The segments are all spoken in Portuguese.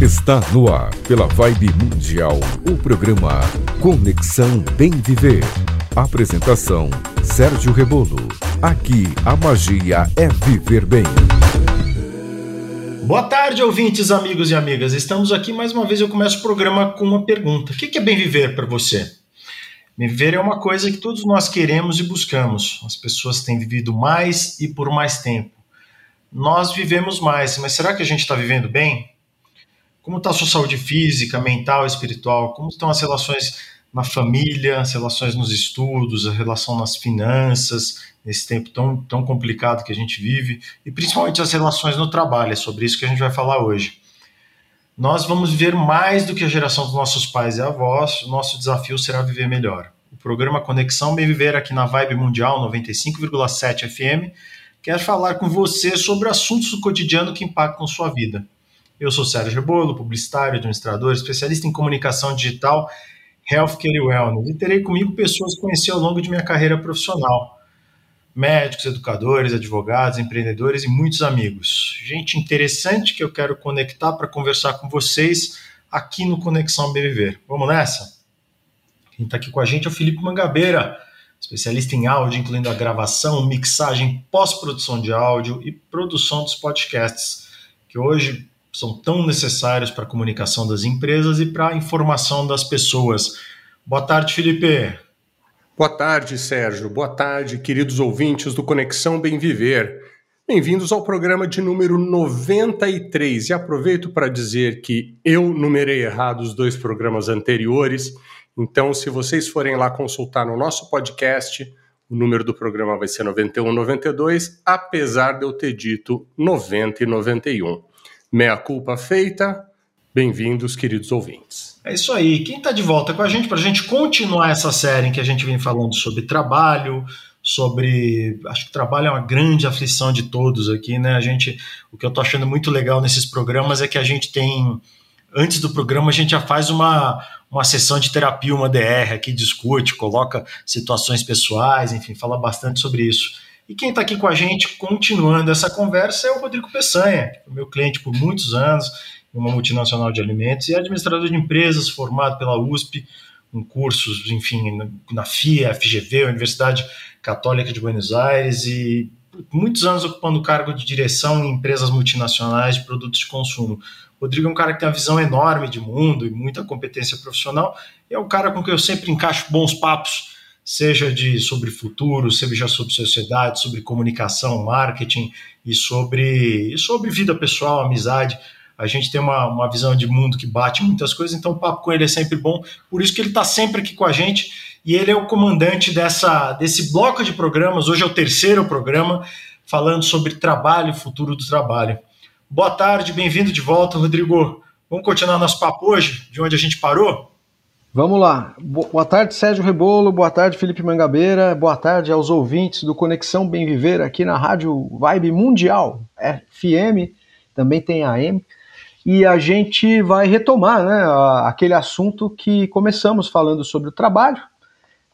Está no ar, pela Vibe Mundial, o programa Conexão Bem Viver. Apresentação: Sérgio Rebolo. Aqui a magia é viver bem. Boa tarde, ouvintes, amigos e amigas. Estamos aqui mais uma vez. Eu começo o programa com uma pergunta: O que é bem viver para você? Bem viver é uma coisa que todos nós queremos e buscamos. As pessoas têm vivido mais e por mais tempo. Nós vivemos mais, mas será que a gente está vivendo bem? Como está a sua saúde física, mental, espiritual? Como estão as relações na família, as relações nos estudos, a relação nas finanças, nesse tempo tão, tão complicado que a gente vive, e principalmente as relações no trabalho. É sobre isso que a gente vai falar hoje. Nós vamos viver mais do que a geração dos nossos pais e avós, o nosso desafio será viver melhor. O programa Conexão Bem Viver aqui na Vibe Mundial 95,7 FM quer falar com você sobre assuntos do cotidiano que impactam sua vida. Eu sou Sérgio Rebolo, publicitário, administrador, especialista em comunicação digital, healthcare e wellness. E terei comigo pessoas que conheci ao longo de minha carreira profissional. Médicos, educadores, advogados, empreendedores e muitos amigos. Gente interessante que eu quero conectar para conversar com vocês aqui no Conexão BVV. Vamos nessa? Quem está aqui com a gente é o Felipe Mangabeira, especialista em áudio, incluindo a gravação, mixagem, pós-produção de áudio e produção dos podcasts, que hoje são tão necessários para a comunicação das empresas e para a informação das pessoas. Boa tarde, Felipe. Boa tarde, Sérgio. Boa tarde, queridos ouvintes do Conexão Bem Viver. Bem-vindos ao programa de número 93. E aproveito para dizer que eu numerei errado os dois programas anteriores. Então, se vocês forem lá consultar no nosso podcast, o número do programa vai ser 91 92, apesar de eu ter dito 90 e 91. Meia culpa feita. Bem-vindos, queridos ouvintes. É isso aí. Quem está de volta com a gente para a gente continuar essa série em que a gente vem falando sobre trabalho, sobre. Acho que trabalho é uma grande aflição de todos aqui, né? A gente, o que eu estou achando muito legal nesses programas é que a gente tem. Antes do programa, a gente já faz uma, uma sessão de terapia, uma DR aqui, discute, coloca situações pessoais, enfim, fala bastante sobre isso. E quem está aqui com a gente, continuando essa conversa, é o Rodrigo Peçanha, meu cliente por muitos anos, uma multinacional de alimentos, e administrador de empresas, formado pela USP, com cursos, enfim, na FIA, FGV, Universidade Católica de Buenos Aires, e muitos anos ocupando o cargo de direção em empresas multinacionais de produtos de consumo. Rodrigo é um cara que tem uma visão enorme de mundo e muita competência profissional, e é um cara com quem eu sempre encaixo bons papos seja de sobre futuro, seja sobre sociedade, sobre comunicação, marketing e sobre, e sobre vida pessoal, amizade. A gente tem uma, uma visão de mundo que bate muitas coisas, então o papo com ele é sempre bom. Por isso que ele está sempre aqui com a gente e ele é o comandante dessa, desse bloco de programas. Hoje é o terceiro programa falando sobre trabalho, futuro do trabalho. Boa tarde, bem-vindo de volta, Rodrigo. Vamos continuar nosso papo hoje, de onde a gente parou? Vamos lá. Boa tarde, Sérgio Rebolo. Boa tarde, Felipe Mangabeira. Boa tarde aos ouvintes do Conexão Bem Viver aqui na Rádio Vibe Mundial, FM, também tem AM. E a gente vai retomar né, aquele assunto que começamos falando sobre o trabalho.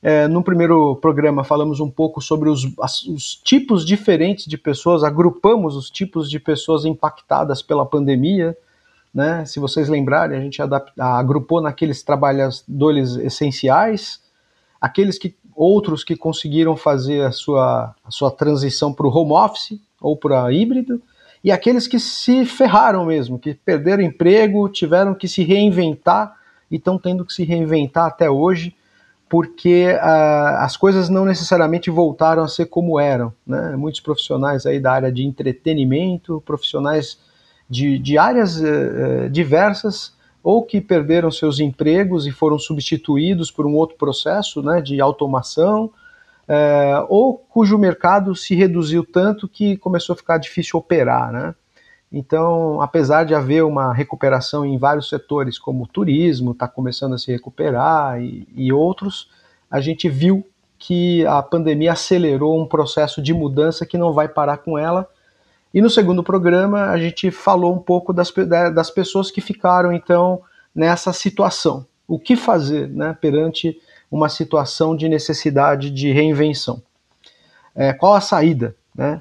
É, no primeiro programa falamos um pouco sobre os, os tipos diferentes de pessoas, agrupamos os tipos de pessoas impactadas pela pandemia né? Se vocês lembrarem, a gente agrupou naqueles trabalhadores essenciais, aqueles que outros que conseguiram fazer a sua, a sua transição para o home office ou para híbrido, e aqueles que se ferraram mesmo, que perderam emprego, tiveram que se reinventar e estão tendo que se reinventar até hoje, porque uh, as coisas não necessariamente voltaram a ser como eram. Né? Muitos profissionais aí da área de entretenimento, profissionais de, de áreas eh, diversas ou que perderam seus empregos e foram substituídos por um outro processo né, de automação, eh, ou cujo mercado se reduziu tanto que começou a ficar difícil operar. Né? Então, apesar de haver uma recuperação em vários setores, como o turismo está começando a se recuperar e, e outros, a gente viu que a pandemia acelerou um processo de mudança que não vai parar com ela e no segundo programa a gente falou um pouco das, das pessoas que ficaram então nessa situação. O que fazer né, perante uma situação de necessidade de reinvenção? É, qual a saída? Né?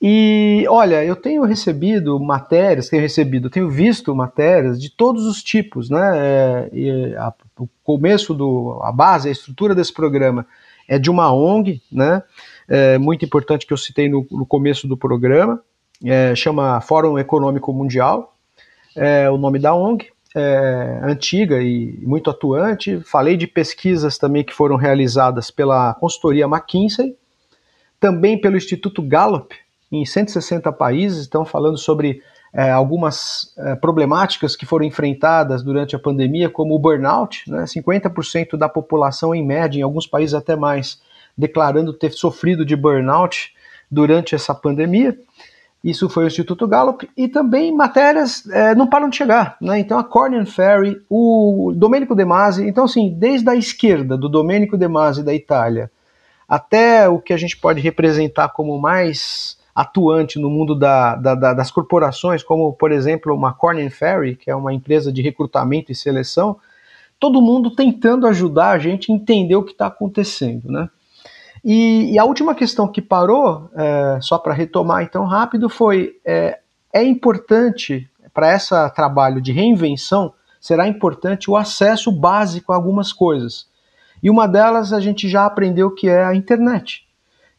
E olha, eu tenho recebido matérias, tenho recebido, tenho visto matérias de todos os tipos, né? É, a, o começo do, a base, a estrutura desse programa é de uma ONG, né? É, muito importante que eu citei no, no começo do programa, é, chama Fórum Econômico Mundial, é o nome da ONG, é, antiga e muito atuante. Falei de pesquisas também que foram realizadas pela consultoria McKinsey, também pelo Instituto Gallup, em 160 países, estão falando sobre é, algumas é, problemáticas que foram enfrentadas durante a pandemia, como o burnout, né? 50% da população, em média, em alguns países até mais, declarando ter sofrido de burnout durante essa pandemia. Isso foi o Instituto Gallup e também matérias é, não param de chegar, né? Então a Cornyn Ferry, o Domenico De Masi, então assim, desde a esquerda do Domenico De Masi da Itália até o que a gente pode representar como mais atuante no mundo da, da, da, das corporações, como por exemplo uma Corn Ferry, que é uma empresa de recrutamento e seleção, todo mundo tentando ajudar a gente a entender o que está acontecendo, né? E, e, a última questão que parou, é, só para retomar então rápido, foi é, é importante para esse trabalho de reinvenção será importante o acesso básico a algumas coisas. E uma delas a gente já aprendeu que é a internet.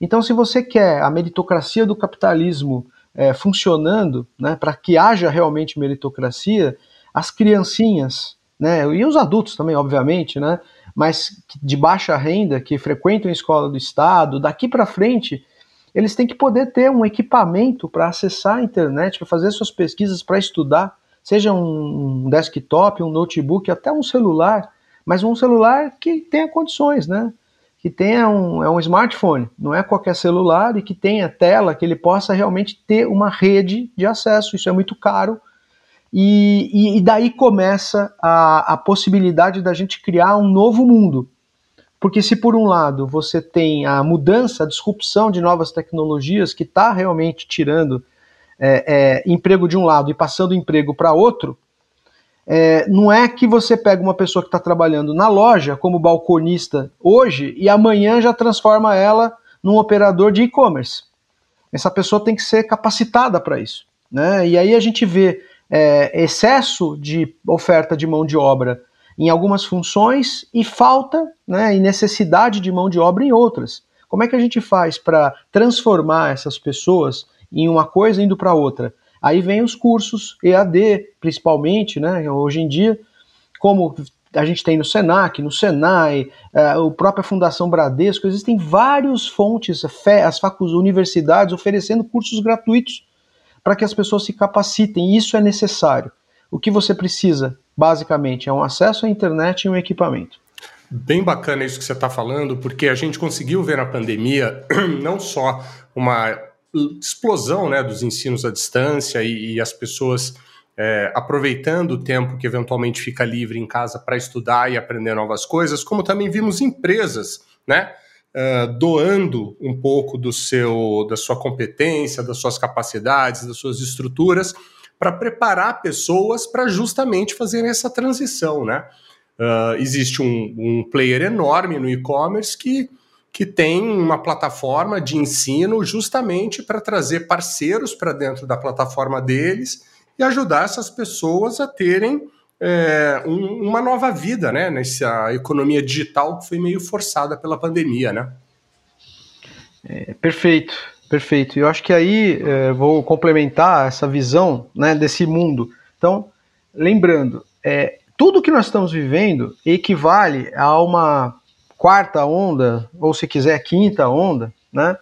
Então, se você quer a meritocracia do capitalismo é, funcionando, né, para que haja realmente meritocracia, as criancinhas, né, e os adultos também, obviamente, né, mas de baixa renda, que frequentam a escola do Estado, daqui para frente, eles têm que poder ter um equipamento para acessar a internet, para fazer suas pesquisas, para estudar, seja um desktop, um notebook, até um celular, mas um celular que tenha condições, né? que tenha um, é um smartphone, não é qualquer celular, e que tenha tela, que ele possa realmente ter uma rede de acesso. Isso é muito caro. E, e, e daí começa a, a possibilidade da gente criar um novo mundo. Porque se por um lado você tem a mudança, a disrupção de novas tecnologias que está realmente tirando é, é, emprego de um lado e passando emprego para outro, é, não é que você pega uma pessoa que está trabalhando na loja como balconista hoje e amanhã já transforma ela num operador de e-commerce. Essa pessoa tem que ser capacitada para isso. Né? E aí a gente vê é, excesso de oferta de mão de obra em algumas funções e falta né, e necessidade de mão de obra em outras. Como é que a gente faz para transformar essas pessoas em uma coisa indo para outra? Aí vem os cursos EAD, principalmente, né? Hoje em dia, como a gente tem no Senac, no Senai, a é, própria Fundação Bradesco, existem várias fontes, as universidades oferecendo cursos gratuitos para que as pessoas se capacitem. Isso é necessário. O que você precisa, basicamente, é um acesso à internet e um equipamento. Bem bacana isso que você está falando, porque a gente conseguiu ver na pandemia não só uma explosão né, dos ensinos à distância e, e as pessoas é, aproveitando o tempo que eventualmente fica livre em casa para estudar e aprender novas coisas, como também vimos empresas né, uh, doando um pouco do seu, da sua competência, das suas capacidades, das suas estruturas para preparar pessoas para justamente fazerem essa transição. Né? Uh, existe um, um player enorme no e-commerce que que tem uma plataforma de ensino justamente para trazer parceiros para dentro da plataforma deles e ajudar essas pessoas a terem é, um, uma nova vida, né? Nessa economia digital que foi meio forçada pela pandemia, né? É, perfeito, perfeito. Eu acho que aí é, vou complementar essa visão né, desse mundo. Então, lembrando, é, tudo que nós estamos vivendo equivale a uma quarta onda, ou se quiser quinta onda, né?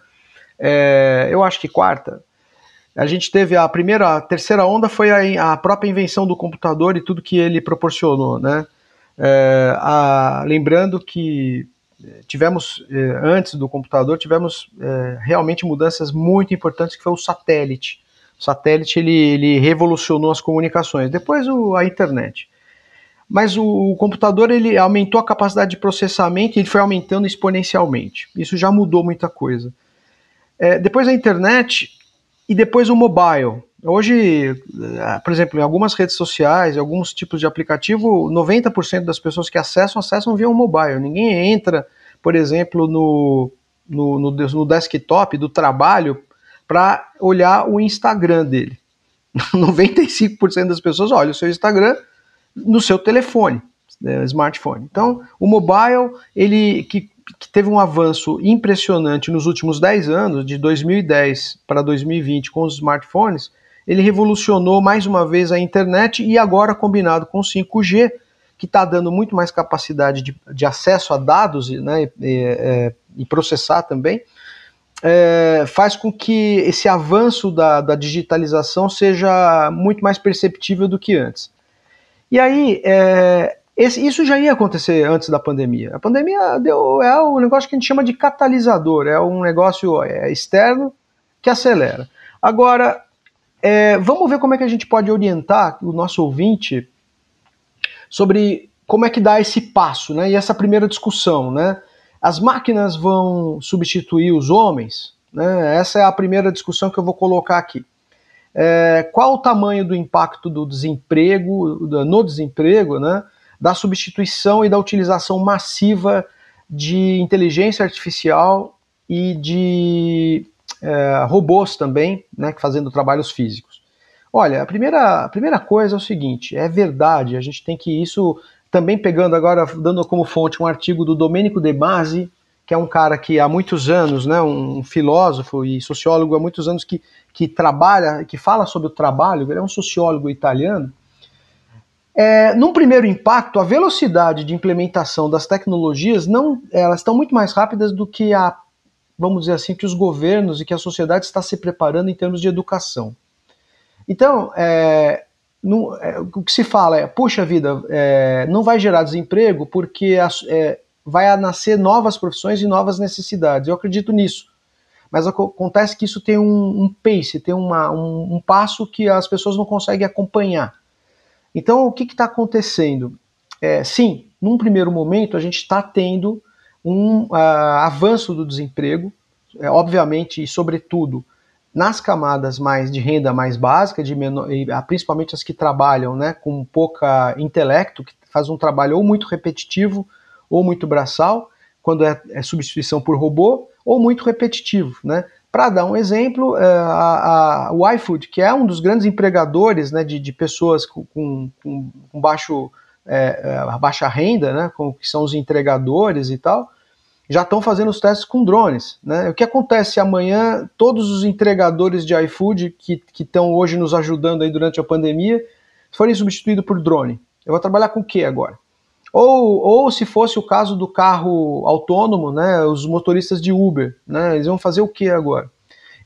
É, eu acho que quarta. A gente teve a primeira, a terceira onda foi a, a própria invenção do computador e tudo que ele proporcionou, né? É, a, lembrando que é, tivemos é, antes do computador tivemos é, realmente mudanças muito importantes que foi o satélite. O satélite ele, ele revolucionou as comunicações. Depois o, a internet mas o, o, computador ele aumentou a capacidade de processamento e ele foi aumentando exponencialmente. Isso já mudou muita coisa. É, depois a internet e depois o mobile. Hoje, é, por exemplo, em algumas redes sociais, em alguns tipos de aplicativo, 90% das pessoas que acessam, acessam via o mobile. Ninguém entra, por exemplo, no, no, no, no desktop do trabalho para olhar o Instagram dele. 95% das pessoas olham o seu Instagram no seu telefone, né, smartphone. Então, o mobile, ele que, que, teve um avanço impressionante nos últimos 10 anos, de 2010 para 2020 com os smartphones, ele revolucionou mais uma vez a internet e agora combinado com o 5G, que está dando muito mais capacidade de, de acesso a dados né, e, e, e processar também, é, faz com que esse avanço da, da, digitalização seja muito mais perceptível do que antes. E aí, é, esse, isso já ia acontecer antes da pandemia. A pandemia deu, é um negócio que a gente chama de catalisador, é um negócio é, externo que acelera. Agora, é, vamos ver como é que a gente pode orientar o nosso ouvinte sobre como é que dá esse passo, né? E essa primeira discussão, né? As máquinas vão substituir os homens? Né? Essa é a primeira discussão que eu vou colocar aqui. É, qual o tamanho do impacto do desemprego, no desemprego, né? Da substituição e da utilização massiva de inteligência artificial e de é, robôs também, né, fazendo trabalhos físicos. Olha, a primeira, a primeira coisa é o seguinte: é verdade, a gente tem que isso também pegando agora, dando como fonte um artigo do Domenico De Masi, que é um cara que há muitos anos, né, um filósofo e sociólogo há muitos anos que, que trabalha, que fala sobre o trabalho, ele é um sociólogo italiano. É, num primeiro impacto, a velocidade de implementação das tecnologias não, elas estão muito mais rápidas do que a, vamos dizer assim, que os governos e que a sociedade está se preparando em termos de educação. Então, é, é, o que se fala é, puxa vida, é, não vai gerar desemprego porque a, é, vai nascer novas profissões e novas necessidades. Eu acredito nisso. Mas acontece que isso tem um, um pace, tem uma, um, um, passo que as pessoas não conseguem acompanhar. Então, o que está acontecendo? É, sim, num primeiro momento, a gente está tendo um uh, avanço do desemprego, é, obviamente, e sobretudo, nas camadas mais de renda mais básica, de menor, ah, principalmente as que trabalham né, com pouca intelecto, que faz um trabalho ou muito repetitivo ou muito braçal, quando é, é substituição por robô, ou muito repetitivo. Né? Para dar um exemplo, é, a, a, o iFood, que é um dos grandes empregadores né, de, de pessoas com, com, com baixo, é, é, baixa renda, né, com, que são os entregadores e tal, já estão fazendo os testes com drones. Né? O que acontece amanhã, todos os entregadores de iFood que estão hoje nos ajudando aí durante a pandemia forem substituídos por drone. Eu vou trabalhar com o que agora? Ou, ou se fosse o caso do carro autônomo, né, os motoristas de Uber, né, eles vão fazer o que agora?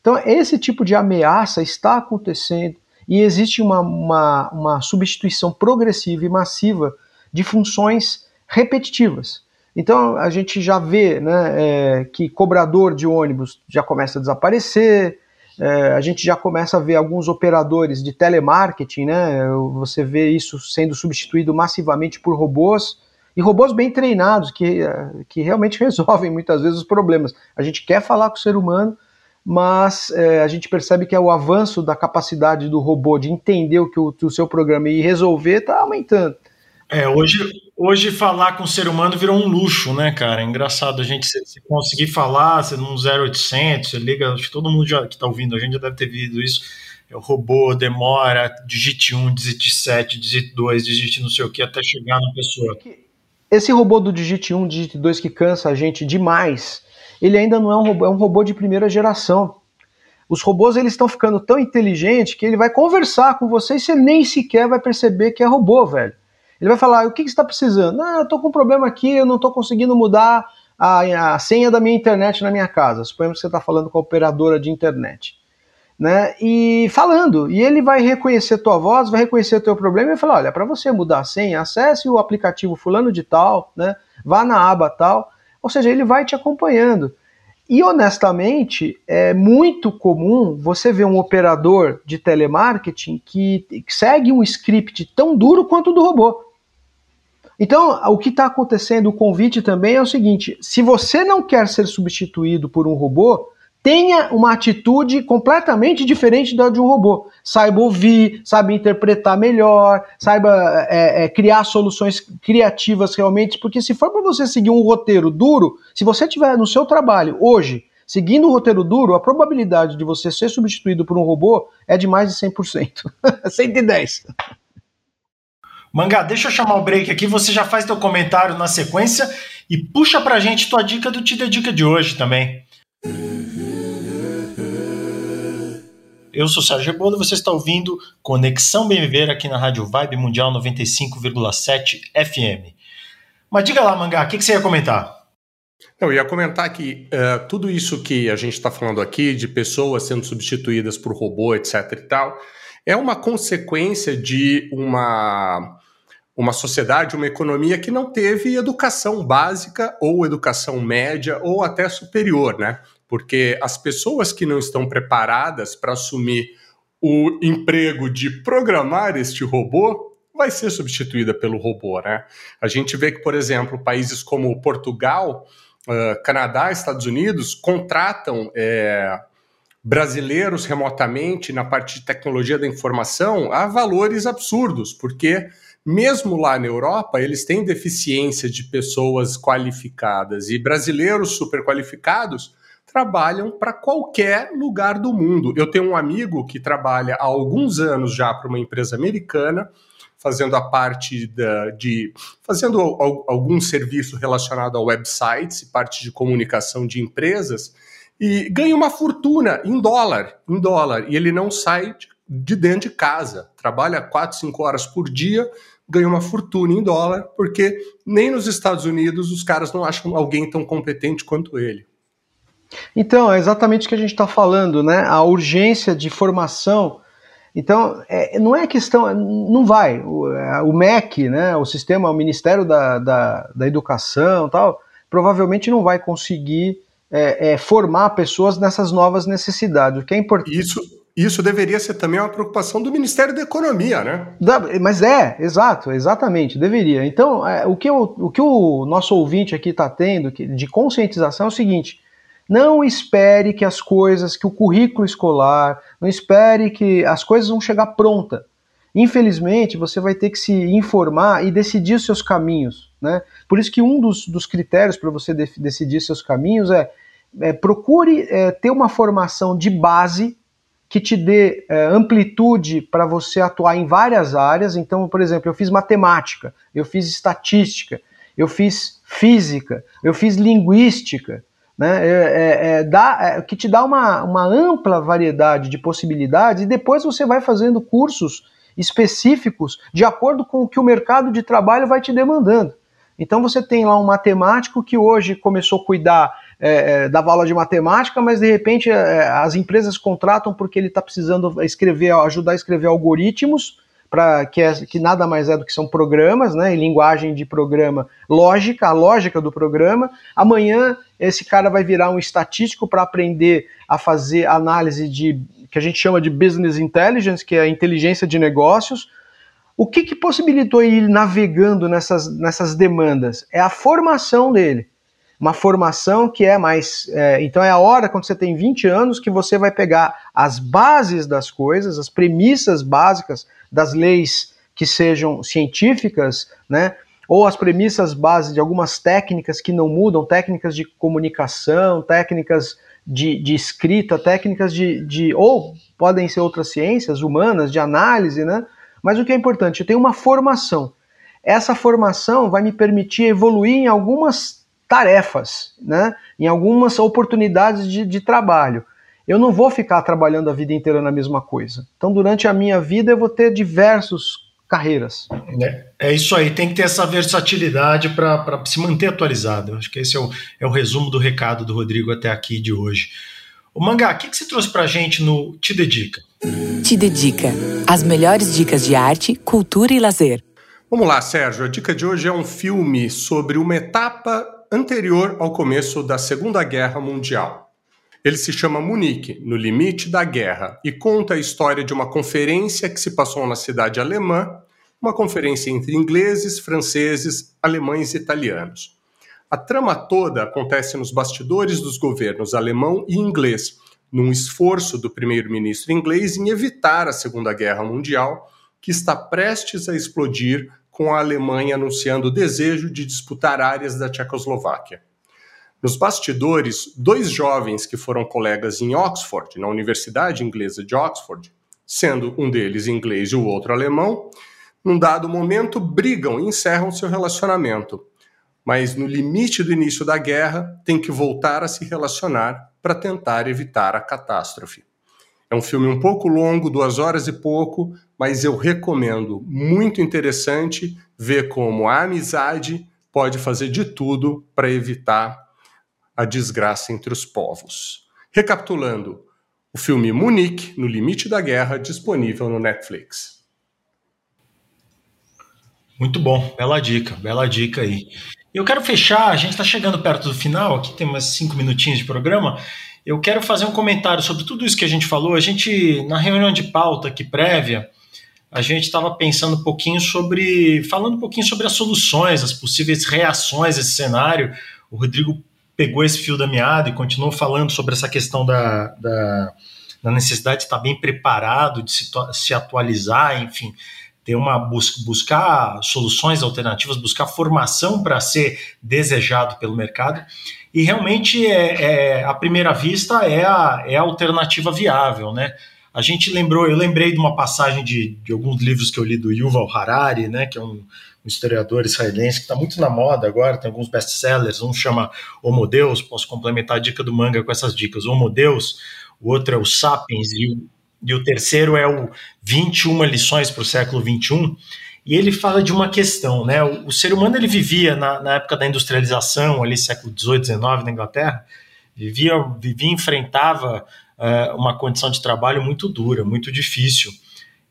Então, esse tipo de ameaça está acontecendo e existe uma, uma, uma substituição progressiva e massiva de funções repetitivas. Então a gente já vê né, é, que cobrador de ônibus já começa a desaparecer, é, a gente já começa a ver alguns operadores de telemarketing, né, você vê isso sendo substituído massivamente por robôs, e robôs bem treinados, que, que realmente resolvem muitas vezes os problemas. A gente quer falar com o ser humano, mas é, a gente percebe que é o avanço da capacidade do robô de entender o que o, que o seu programa e resolver está aumentando. É, hoje, hoje falar com o ser humano virou um luxo, né, cara? É engraçado a gente se, se conseguir falar, você num 0800, você liga, acho que todo mundo já, que está ouvindo a gente já deve ter visto isso. É o robô demora, digite 1, digite 7, digite 2, digite não sei o que até chegar na pessoa. Esse robô do digite 1, digite 2 que cansa a gente demais, ele ainda não é um robô, é um robô de primeira geração. Os robôs eles estão ficando tão inteligentes que ele vai conversar com você e você nem sequer vai perceber que é robô, velho. Ele vai falar: o que, que você está precisando? Ah, eu estou com um problema aqui, eu não estou conseguindo mudar a, a, senha da minha internet na minha casa. Suponhamos que você está falando com a operadora de internet. Né? E falando, e ele vai reconhecer tua voz, vai reconhecer teu problema e falar: olha, para você mudar a senha, acesse o aplicativo fulano de tal, né? vá na aba tal. Ou seja, ele vai te acompanhando. E honestamente, é muito comum você ver um operador de telemarketing que segue um script tão duro quanto o do robô. Então, o que está acontecendo, o convite também é o seguinte: se você não quer ser substituído por um robô, tenha uma atitude completamente diferente da de um robô. Saiba ouvir, saiba interpretar melhor, saiba é, é, criar soluções criativas realmente, porque se for para você seguir um roteiro duro, se você tiver no seu trabalho hoje seguindo o roteiro duro, a probabilidade de você ser substituído por um robô é de mais de 100%. 110. Mangá, deixa eu chamar o break aqui, você já faz teu comentário na sequência e puxa pra gente tua dica do Te Dica de hoje também. Eu sou Sérgio Rebolo você está ouvindo Conexão Bem Viver aqui na Rádio Vibe Mundial 95,7 FM. Mas diga lá, Mangá, o que, que, você ia comentar? Eu ia comentar que uh, tudo isso que a gente está falando aqui, de pessoas sendo substituídas por robô, etc e tal, é uma consequência de uma, uma sociedade, uma economia que não teve educação básica ou educação média ou até superior, né? porque as pessoas que não estão preparadas para assumir o emprego de programar este robô vai ser substituída pelo robô, né? A gente vê que, por exemplo, países como Portugal, uh, Canadá, Estados Unidos contratam é, brasileiros remotamente na parte de tecnologia da informação a valores absurdos, porque mesmo lá na Europa, eles têm deficiência de pessoas qualificadas e brasileiros super qualificados trabalham para qualquer lugar do mundo. Eu tenho um amigo que trabalha há alguns anos já para uma empresa americana, fazendo a parte da, de fazendo algum serviço relacionado a websites, parte de comunicação de empresas, e ganha uma fortuna em dólar, em dólar, e ele não sai de dentro de casa, trabalha 4, 5 horas por dia, ganha uma fortuna em dólar, porque nem nos Estados Unidos os caras não acham alguém tão competente quanto ele. Então, é exatamente o que a gente está falando, né? A urgência de formação. Então, é, não é questão, não vai. O, é, o, MEC, né, o sistema, o Ministério da, da, da Educação tal, provavelmente não vai conseguir é, é, formar pessoas nessas novas necessidades. O que é importante. Isso, isso deveria ser também uma preocupação do Ministério da Economia, né? Da, mas é, exato, exatamente, deveria. Então, é, o, que o, o que o nosso ouvinte aqui está tendo de conscientização é o seguinte: não espere que as coisas, que o currículo escolar, não espere que as coisas vão chegar pronta. Infelizmente, você vai ter que se informar e decidir os seus caminhos. Né? Por isso que um dos, dos critérios para você de, decidir seus caminhos é, é procure é, ter uma formação de base que te dê é, amplitude para você atuar em várias áreas. Então, por exemplo, eu fiz matemática, eu fiz estatística, eu fiz física, eu fiz linguística né? É, é, é, dá, é, que te dá uma, uma ampla variedade de possibilidades e depois você vai fazendo cursos específicos de acordo com o que o mercado de trabalho vai te demandando. Então você tem lá um matemático que hoje começou a cuidar é, é da aula de matemática, mas de repente é, as empresas contratam porque ele está precisando escrever, ajudar a escrever algoritmos para que, é, que nada mais é do que são programas, né, em linguagem de programa, lógica, a lógica do programa. Amanhã esse cara vai virar um estatístico para aprender a fazer análise de que a gente chama de business intelligence, que é a inteligência de negócios. O que, que possibilitou ele navegando nessas, nessas demandas? É a formação dele uma formação que é mais. É, então é a hora, quando você tem 20 anos, que você vai pegar as bases das coisas, as premissas básicas das leis que sejam científicas, né? Ou as premissas básicas de algumas técnicas que não mudam, técnicas de comunicação, técnicas de, de escrita, técnicas de, de. ou podem ser outras ciências humanas, de análise, né? Mas o que é importante, eu tenho uma formação. Essa formação vai me permitir evoluir em algumas tarefas, né? em algumas oportunidades de, de trabalho. Eu não vou ficar trabalhando a vida inteira na mesma coisa. Então, durante a minha vida, eu vou ter diversas carreiras. É, é isso aí, tem que ter essa versatilidade para se manter atualizado. Acho que esse é o, é o resumo do recado do Rodrigo até aqui de hoje. O Mangá, o que, que você trouxe para a gente no Te Dedica? Te Dedica. As melhores dicas de arte, cultura e lazer. Vamos lá, Sérgio. A dica de hoje é um filme sobre uma etapa anterior ao começo da Segunda Guerra Mundial. Ele se chama Munique, no limite da guerra, e conta a história de uma conferência que se passou na cidade alemã, uma conferência entre ingleses, franceses, alemães e italianos. A trama toda acontece nos bastidores dos governos alemão e inglês, num esforço do primeiro-ministro inglês em evitar a Segunda Guerra Mundial, que está prestes a explodir com a Alemanha anunciando o desejo de disputar áreas da Tchecoslováquia. Nos bastidores, dois jovens que foram colegas em Oxford, na Universidade Inglesa de Oxford, sendo um deles inglês e o outro alemão, num dado momento brigam e encerram seu relacionamento. Mas no limite do início da guerra, tem que voltar a se relacionar para tentar evitar a catástrofe. É um filme um pouco longo, duas horas e pouco, mas eu recomendo. Muito interessante ver como a amizade pode fazer de tudo para evitar a desgraça entre os povos. Recapitulando, o filme Munique, No Limite da Guerra, disponível no Netflix. Muito bom, bela dica, bela dica aí. Eu quero fechar, a gente está chegando perto do final, aqui tem umas cinco minutinhos de programa. Eu quero fazer um comentário sobre tudo isso que a gente falou. A gente, na reunião de pauta aqui prévia, a gente estava pensando um pouquinho sobre, falando um pouquinho sobre as soluções, as possíveis reações a esse cenário. O Rodrigo pegou esse fio da meada e continuou falando sobre essa questão da, da, da necessidade de estar bem preparado, de se, se atualizar, enfim ter uma bus buscar soluções alternativas, buscar formação para ser desejado pelo mercado. E realmente, é, é, à primeira vista, é a, é a alternativa viável, né? A gente lembrou, eu lembrei de uma passagem de, de alguns livros que eu li do Yuval Harari, né, que é um, um historiador israelense que está muito na moda agora, tem alguns best-sellers, um chama Homo Deus, posso complementar a dica do manga com essas dicas, Homo Deus, o outro é o Sapiens, e o, e o terceiro é o 21 lições para o século 21, e ele fala de uma questão, né? O, o ser humano ele vivia na, na, época da industrialização, ali século 18, 19 na Inglaterra, vivia, vivia enfrentava uh, uma condição de trabalho muito dura, muito difícil.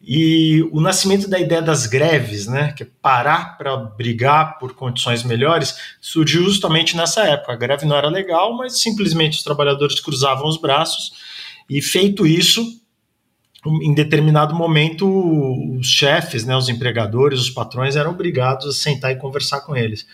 E o nascimento da ideia das greves, né, que é parar para brigar por condições melhores, surgiu justamente nessa época. A greve não era legal, mas simplesmente os trabalhadores cruzavam os braços e feito isso, em determinado momento, os chefes, né, os empregadores, os patrões eram obrigados a sentar e conversar com eles.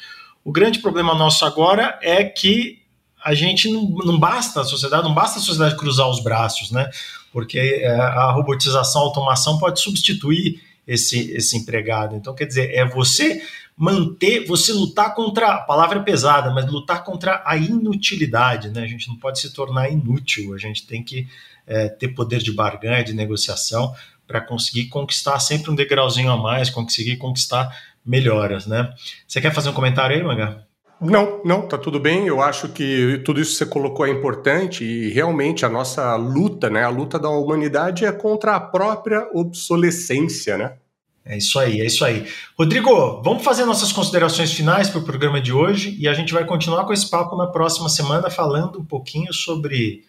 O grande problema nosso agora é que a gente não, não basta a sociedade, não basta a sociedade cruzar os braços, né? Porque é, a robotização, a automação pode substituir esse, esse empregado. Então, quer dizer, é você manter, você lutar contra, a palavra é pesada, mas lutar contra a inutilidade, né? A gente não pode se tornar inútil, a gente tem que é, ter poder de barganha, de negociação, para conseguir conquistar sempre um degrauzinho a mais, conseguir conquistar melhoras, né? Você quer fazer um comentário aí, Manga? Não, não, tá tudo bem. Eu acho que tudo isso que você colocou é importante e realmente a nossa luta, né, a luta da humanidade é contra a própria obsolescência, né? É isso aí, é isso aí. Rodrigo, vamos fazer nossas considerações finais para o programa de hoje e a gente vai continuar com esse papo na próxima semana falando um pouquinho sobre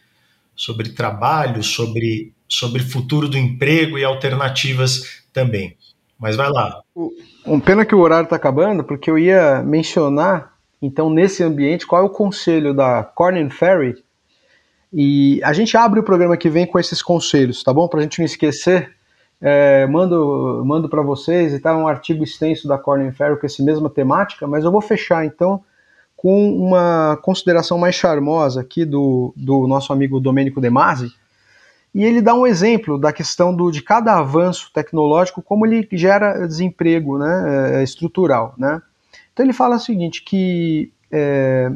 sobre trabalho, sobre, sobre futuro do emprego e alternativas também. Mas vai lá. Um pena que o horário está acabando, porque eu ia mencionar, então, nesse ambiente, qual é o conselho da Corn Ferry. E a gente abre o programa que vem com esses conselhos, tá bom? Para a gente não esquecer. É, mando mando para vocês e tá um artigo extenso da Corn Ferry com essa mesma temática, mas eu vou fechar então com uma consideração mais charmosa aqui do, do nosso amigo Domênico De Masi, e ele dá um exemplo da questão do, de cada avanço tecnológico, como ele gera desemprego né, é, estrutural. Né? Então ele fala o seguinte, que é,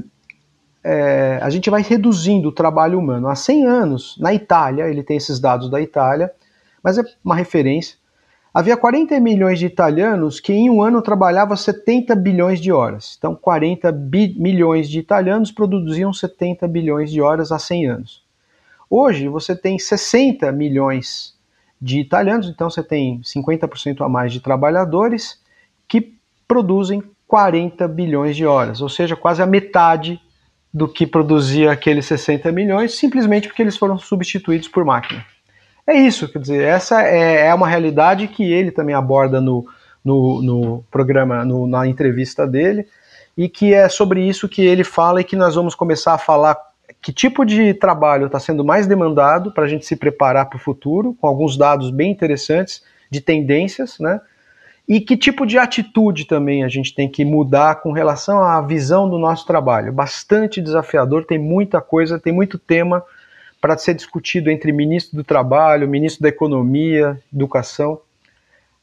é, a gente vai reduzindo o trabalho humano. Há 100 anos, na Itália, ele tem esses dados da Itália, mas é uma referência, Havia 40 milhões de italianos que em um ano trabalhavam 70 bilhões de horas. Então, 40 bi milhões de italianos produziam 70 bilhões de horas há 100 anos. Hoje, você tem 60 milhões de italianos, então você tem 50% a mais de trabalhadores que produzem 40 bilhões de horas, ou seja, quase a metade do que produzia aqueles 60 milhões, simplesmente porque eles foram substituídos por máquina. É isso, quer dizer, essa é, é uma realidade que ele também aborda no, no, no programa, no, na entrevista dele, e que é sobre isso que ele fala e que nós vamos começar a falar que tipo de trabalho está sendo mais demandado para a gente se preparar para o futuro, com alguns dados bem interessantes de tendências, né? E que tipo de atitude também a gente tem que mudar com relação à visão do nosso trabalho. Bastante desafiador, tem muita coisa, tem muito tema para ser discutido entre ministro do Trabalho, ministro da Economia, Educação.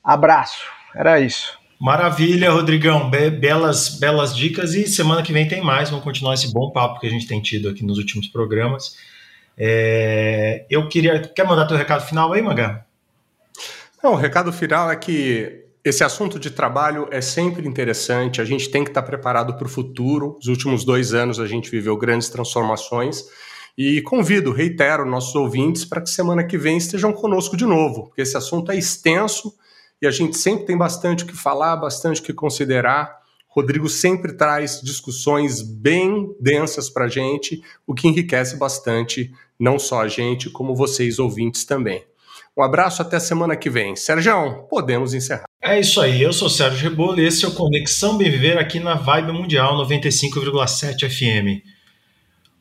Abraço, era isso. Maravilha, Rodrigão. Be belas, belas dicas e semana que vem tem mais. Vamos continuar esse bom papo que a gente tem tido aqui nos últimos programas. É, eu queria. Quer mandar teu recado final aí, Maga? Não, o recado final é que esse assunto de trabalho é sempre interessante. A gente tem que estar preparado para o futuro. Os últimos dois anos a gente viveu grandes transformações. E convido, reitero, nossos ouvintes para que semana que vem estejam conosco de novo, porque esse assunto é extenso e a gente sempre tem bastante o que falar, bastante o que considerar. Rodrigo sempre traz discussões bem densas para a gente, o que enriquece bastante não só a gente, como vocês ouvintes também. Um abraço até semana que vem. Sérgio, podemos encerrar. É isso aí, eu sou Sérgio Rebolo e esse é o Conexão Bem Viver aqui na Vibe Mundial 95,7 FM.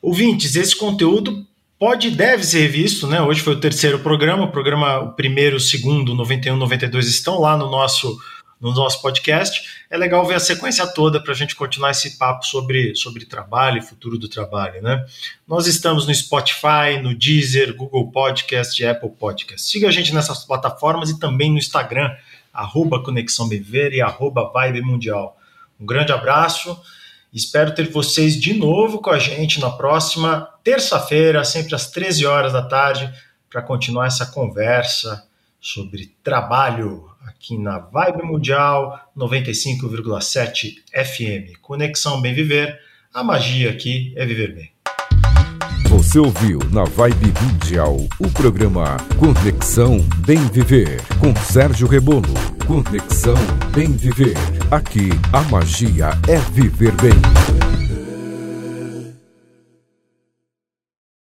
Ouvintes, esse conteúdo pode e deve ser visto, né? Hoje foi o terceiro programa, o programa, o primeiro, o segundo, 91, 92 estão lá no nosso no nosso podcast. É legal ver a sequência toda para a gente continuar esse papo sobre, sobre trabalho e futuro do trabalho, né? Nós estamos no Spotify, no Deezer, Google Podcast e Apple Podcast. Siga a gente nessas plataformas e também no Instagram, arroba Conexão e arroba Vibe Mundial. Um grande abraço. Espero ter vocês de novo com a gente na próxima terça-feira, sempre às 13 horas da tarde, para continuar essa conversa sobre trabalho aqui na Vibe Mundial 95,7 FM. Conexão Bem Viver, a magia aqui é viver bem. Você ouviu na Vibe Mundial o programa Conexão Bem Viver com Sérgio Rebolo. Conexão Bem Viver. Aqui a magia é viver bem.